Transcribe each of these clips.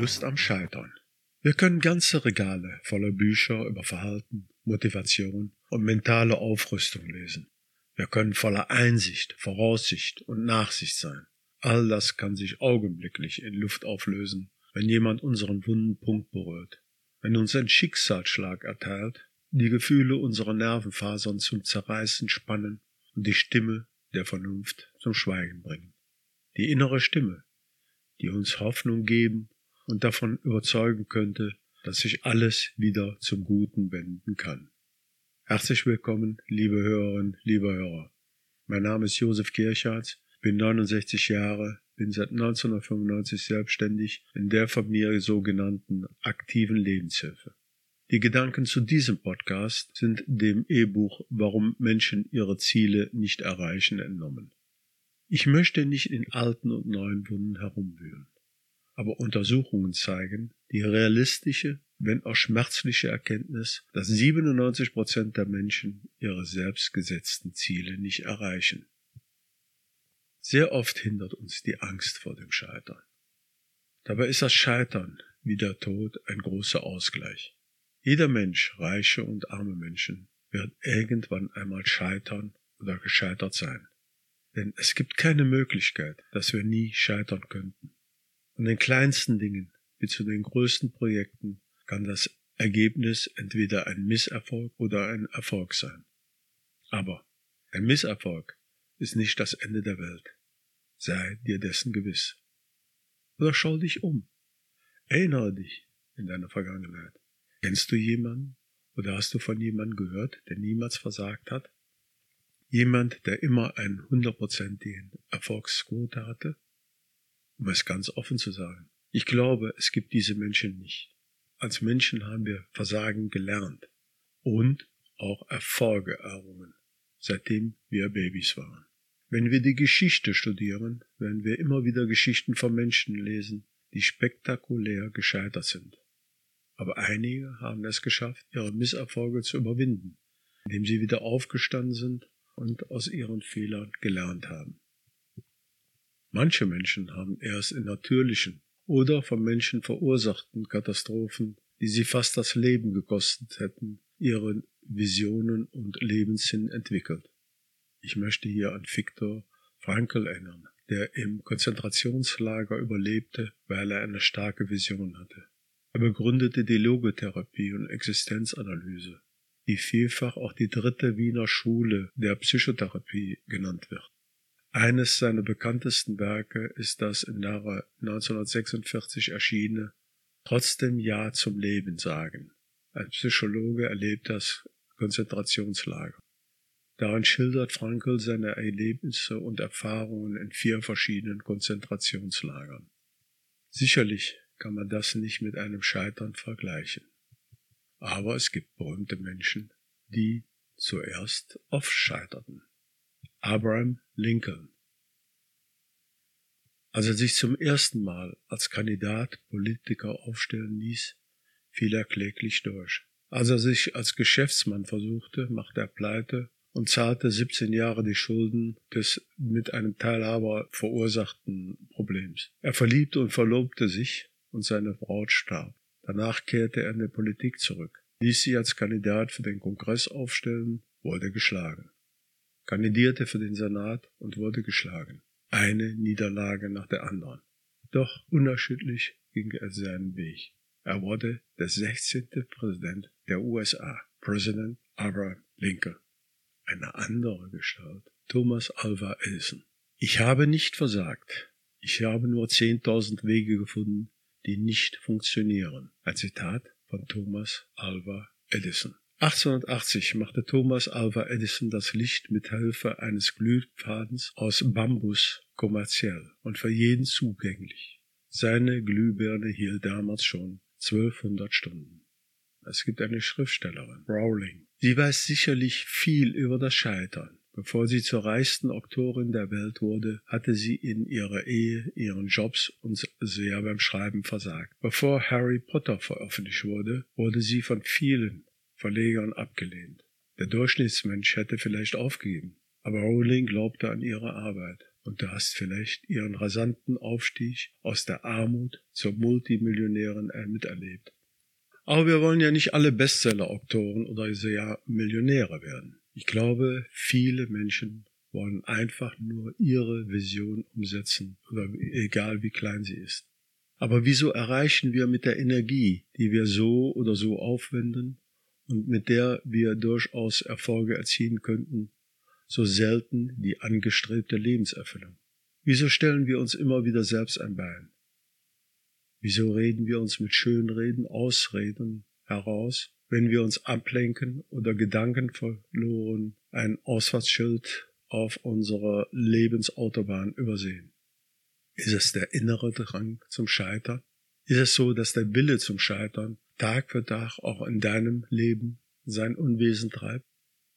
Lust am Scheitern. Wir können ganze Regale voller Bücher über Verhalten, Motivation und mentale Aufrüstung lesen. Wir können voller Einsicht, Voraussicht und Nachsicht sein. All das kann sich augenblicklich in Luft auflösen, wenn jemand unseren wunden Punkt berührt. Wenn uns ein Schicksalsschlag erteilt, die Gefühle unserer Nervenfasern zum Zerreißen spannen und die Stimme der Vernunft zum Schweigen bringen. Die innere Stimme, die uns Hoffnung geben und davon überzeugen könnte, dass sich alles wieder zum Guten wenden kann. Herzlich willkommen, liebe Hörerinnen, liebe Hörer. Mein Name ist Josef Kirchhardt, bin 69 Jahre, bin seit 1995 selbstständig in der von mir sogenannten aktiven Lebenshilfe. Die Gedanken zu diesem Podcast sind dem E-Buch Warum Menschen ihre Ziele nicht erreichen entnommen. Ich möchte nicht in alten und neuen Wunden herumwühlen. Aber Untersuchungen zeigen die realistische, wenn auch schmerzliche Erkenntnis, dass 97 Prozent der Menschen ihre selbstgesetzten Ziele nicht erreichen. Sehr oft hindert uns die Angst vor dem Scheitern. Dabei ist das Scheitern wie der Tod ein großer Ausgleich. Jeder Mensch, reiche und arme Menschen, wird irgendwann einmal scheitern oder gescheitert sein. Denn es gibt keine Möglichkeit, dass wir nie scheitern könnten. An den kleinsten Dingen wie zu den größten Projekten kann das Ergebnis entweder ein Misserfolg oder ein Erfolg sein. Aber ein Misserfolg ist nicht das Ende der Welt. Sei dir dessen gewiss. Oder schau dich um. Erinnere dich in deiner Vergangenheit. Kennst du jemanden oder hast du von jemandem gehört, der niemals versagt hat? Jemand, der immer einen hundertprozentigen Erfolgsquote hatte? Um es ganz offen zu sagen. Ich glaube, es gibt diese Menschen nicht. Als Menschen haben wir Versagen gelernt und auch Erfolge errungen, seitdem wir Babys waren. Wenn wir die Geschichte studieren, werden wir immer wieder Geschichten von Menschen lesen, die spektakulär gescheitert sind. Aber einige haben es geschafft, ihre Misserfolge zu überwinden, indem sie wieder aufgestanden sind und aus ihren Fehlern gelernt haben. Manche Menschen haben erst in natürlichen oder von Menschen verursachten Katastrophen, die sie fast das Leben gekostet hätten, ihre Visionen und Lebenssinn entwickelt. Ich möchte hier an Viktor Frankl erinnern, der im Konzentrationslager überlebte, weil er eine starke Vision hatte. Er begründete die Logotherapie und Existenzanalyse, die vielfach auch die dritte Wiener Schule der Psychotherapie genannt wird. Eines seiner bekanntesten Werke ist das im Jahre 1946 erschienene Trotzdem Ja zum Leben sagen. Ein Psychologe erlebt das Konzentrationslager. Darin schildert Frankl seine Erlebnisse und Erfahrungen in vier verschiedenen Konzentrationslagern. Sicherlich kann man das nicht mit einem Scheitern vergleichen. Aber es gibt berühmte Menschen, die zuerst oft scheiterten. Abraham Lincoln. Als er sich zum ersten Mal als Kandidat Politiker aufstellen ließ, fiel er kläglich durch. Als er sich als Geschäftsmann versuchte, machte er pleite und zahlte 17 Jahre die Schulden des mit einem Teilhaber verursachten Problems. Er verliebte und verlobte sich und seine Braut starb. Danach kehrte er in die Politik zurück, ließ sie als Kandidat für den Kongress aufstellen, wurde geschlagen, kandidierte für den Senat und wurde geschlagen. Eine Niederlage nach der anderen. Doch unerschütterlich ging er seinen Weg. Er wurde der 16. Präsident der USA, President Abraham Lincoln eine andere Gestalt. Thomas Alva Edison. Ich habe nicht versagt. Ich habe nur 10.000 Wege gefunden, die nicht funktionieren. Ein Zitat von Thomas Alva Edison. 1880 machte Thomas Alva Edison das Licht mit Hilfe eines Glühfadens aus Bambus kommerziell und für jeden zugänglich. Seine Glühbirne hielt damals schon 1200 Stunden. Es gibt eine Schriftstellerin, Rowling, Sie weiß sicherlich viel über das Scheitern. Bevor sie zur reichsten Autorin der Welt wurde, hatte sie in ihrer Ehe, ihren Jobs und sehr beim Schreiben versagt. Bevor Harry Potter veröffentlicht wurde, wurde sie von vielen Verlegern abgelehnt. Der Durchschnittsmensch hätte vielleicht aufgegeben, aber Rowling glaubte an ihre Arbeit und du hast vielleicht ihren rasanten Aufstieg aus der Armut zur Multimillionärin miterlebt. Aber wir wollen ja nicht alle Bestseller-Autoren oder sogar Millionäre werden. Ich glaube, viele Menschen wollen einfach nur ihre Vision umsetzen, egal wie klein sie ist. Aber wieso erreichen wir mit der Energie, die wir so oder so aufwenden und mit der wir durchaus Erfolge erzielen könnten, so selten die angestrebte Lebenserfüllung? Wieso stellen wir uns immer wieder selbst ein Bein? Wieso reden wir uns mit Schönreden, Ausreden heraus, wenn wir uns ablenken oder Gedanken verloren ein Ausfahrtsschild auf unserer Lebensautobahn übersehen? Ist es der innere Drang zum Scheitern? Ist es so, dass der Wille zum Scheitern Tag für Tag auch in deinem Leben sein Unwesen treibt?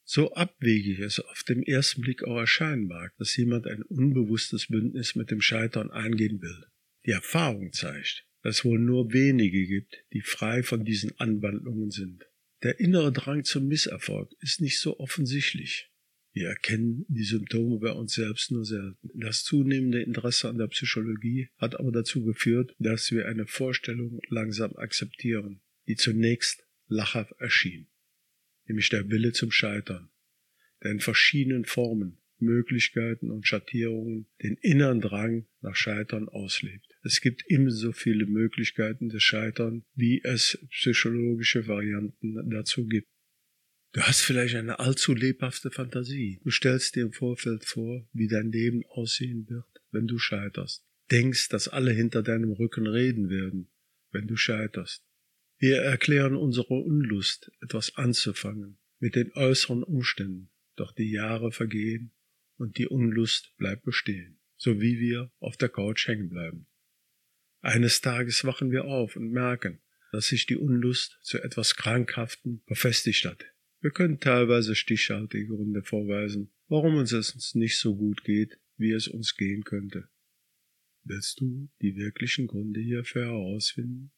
So abwegig es auf dem ersten Blick auch erscheinen mag, dass jemand ein unbewusstes Bündnis mit dem Scheitern eingehen will. Die Erfahrung zeigt, dass es wohl nur wenige gibt, die frei von diesen Anwandlungen sind. Der innere Drang zum Misserfolg ist nicht so offensichtlich. Wir erkennen die Symptome bei uns selbst nur selten. Das zunehmende Interesse an der Psychologie hat aber dazu geführt, dass wir eine Vorstellung langsam akzeptieren, die zunächst lachhaft erschien, nämlich der Wille zum Scheitern, der in verschiedenen Formen Möglichkeiten und Schattierungen den inneren Drang nach Scheitern auslebt. Es gibt ebenso viele Möglichkeiten des Scheitern, wie es psychologische Varianten dazu gibt. Du hast vielleicht eine allzu lebhafte Fantasie. Du stellst dir im Vorfeld vor, wie dein Leben aussehen wird, wenn du scheiterst. Denkst, dass alle hinter deinem Rücken reden werden, wenn du scheiterst. Wir erklären unsere Unlust, etwas anzufangen, mit den äußeren Umständen, doch die Jahre vergehen und die Unlust bleibt bestehen, so wie wir auf der Couch hängen bleiben. Eines Tages wachen wir auf und merken, dass sich die Unlust zu etwas Krankhaften befestigt hat. Wir können teilweise stichhaltige Gründe vorweisen, warum uns es nicht so gut geht, wie es uns gehen könnte. Willst du die wirklichen Gründe hierfür herausfinden?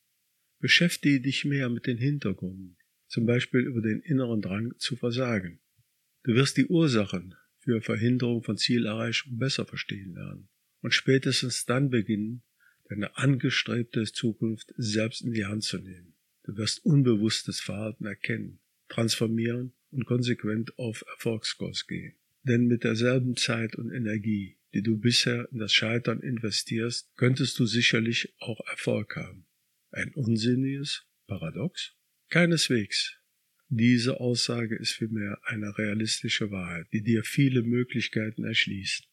Beschäftige dich mehr mit den Hintergründen, zum Beispiel über den inneren Drang zu versagen. Du wirst die Ursachen für Verhinderung von Zielerreichung besser verstehen lernen und spätestens dann beginnen, deine angestrebte Zukunft selbst in die Hand zu nehmen. Du wirst unbewusstes Verhalten erkennen, transformieren und konsequent auf Erfolgskurs gehen. Denn mit derselben Zeit und Energie, die du bisher in das Scheitern investierst, könntest du sicherlich auch Erfolg haben. Ein unsinniges Paradox? Keineswegs. Diese Aussage ist vielmehr eine realistische Wahrheit, die dir viele Möglichkeiten erschließt.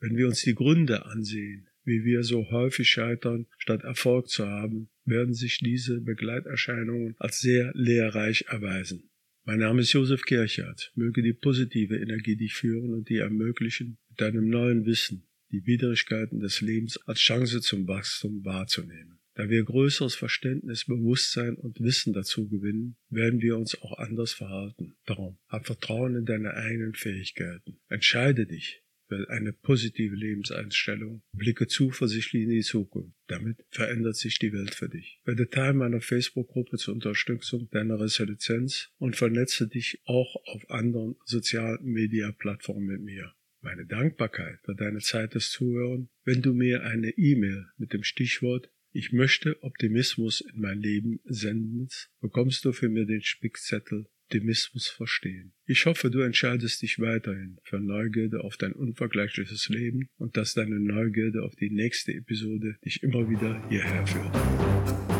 Wenn wir uns die Gründe ansehen, wie wir so häufig scheitern, statt Erfolg zu haben, werden sich diese Begleiterscheinungen als sehr lehrreich erweisen. Mein Name ist Josef Kirchert. Möge die positive Energie dich führen und dir ermöglichen, mit deinem neuen Wissen die Widrigkeiten des Lebens als Chance zum Wachstum wahrzunehmen. Da wir größeres Verständnis, Bewusstsein und Wissen dazu gewinnen, werden wir uns auch anders verhalten. Darum, hab Vertrauen in deine eigenen Fähigkeiten. Entscheide dich für eine positive Lebenseinstellung. Blicke zuversichtlich in die Zukunft. Damit verändert sich die Welt für dich. Werde Teil meiner Facebook-Gruppe zur Unterstützung deiner Resilienz und vernetze dich auch auf anderen sozialen Media-Plattformen mit mir meine Dankbarkeit für deine Zeit des Zuhören, wenn du mir eine E-Mail mit dem Stichwort ich möchte Optimismus in mein Leben senden, bekommst du für mir den Spickzettel Optimismus verstehen. Ich hoffe, du entscheidest dich weiterhin für Neugierde auf dein unvergleichliches Leben und dass deine Neugierde auf die nächste Episode dich immer wieder hierher führt.